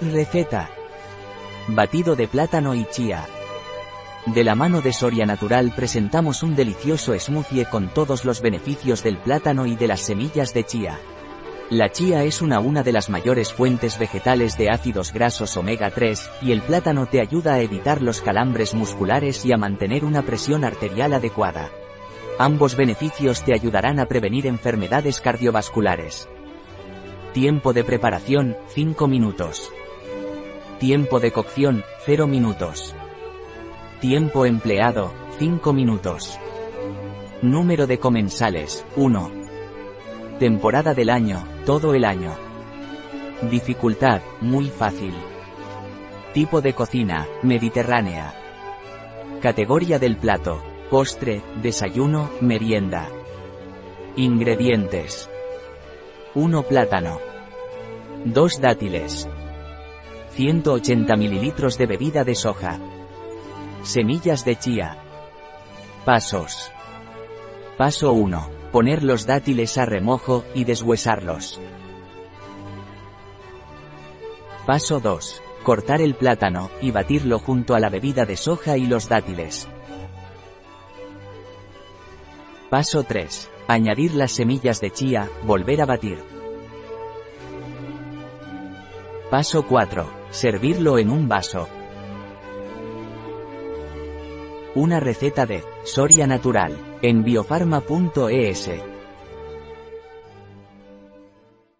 Receta. Batido de plátano y chía. De la mano de Soria Natural presentamos un delicioso smoothie con todos los beneficios del plátano y de las semillas de chía. La chía es una una de las mayores fuentes vegetales de ácidos grasos omega 3, y el plátano te ayuda a evitar los calambres musculares y a mantener una presión arterial adecuada. Ambos beneficios te ayudarán a prevenir enfermedades cardiovasculares. Tiempo de preparación, 5 minutos. Tiempo de cocción, 0 minutos. Tiempo empleado, 5 minutos. Número de comensales, 1. Temporada del año, todo el año. Dificultad, muy fácil. Tipo de cocina, mediterránea. Categoría del plato, postre, desayuno, merienda. Ingredientes. 1 plátano. 2 dátiles. 180 ml de bebida de soja. Semillas de chía. Pasos. Paso 1. Poner los dátiles a remojo y deshuesarlos. Paso 2. Cortar el plátano y batirlo junto a la bebida de soja y los dátiles. Paso 3. Añadir las semillas de chía, volver a batir. Paso 4. Servirlo en un vaso. Una receta de Soria Natural en biofarma.es.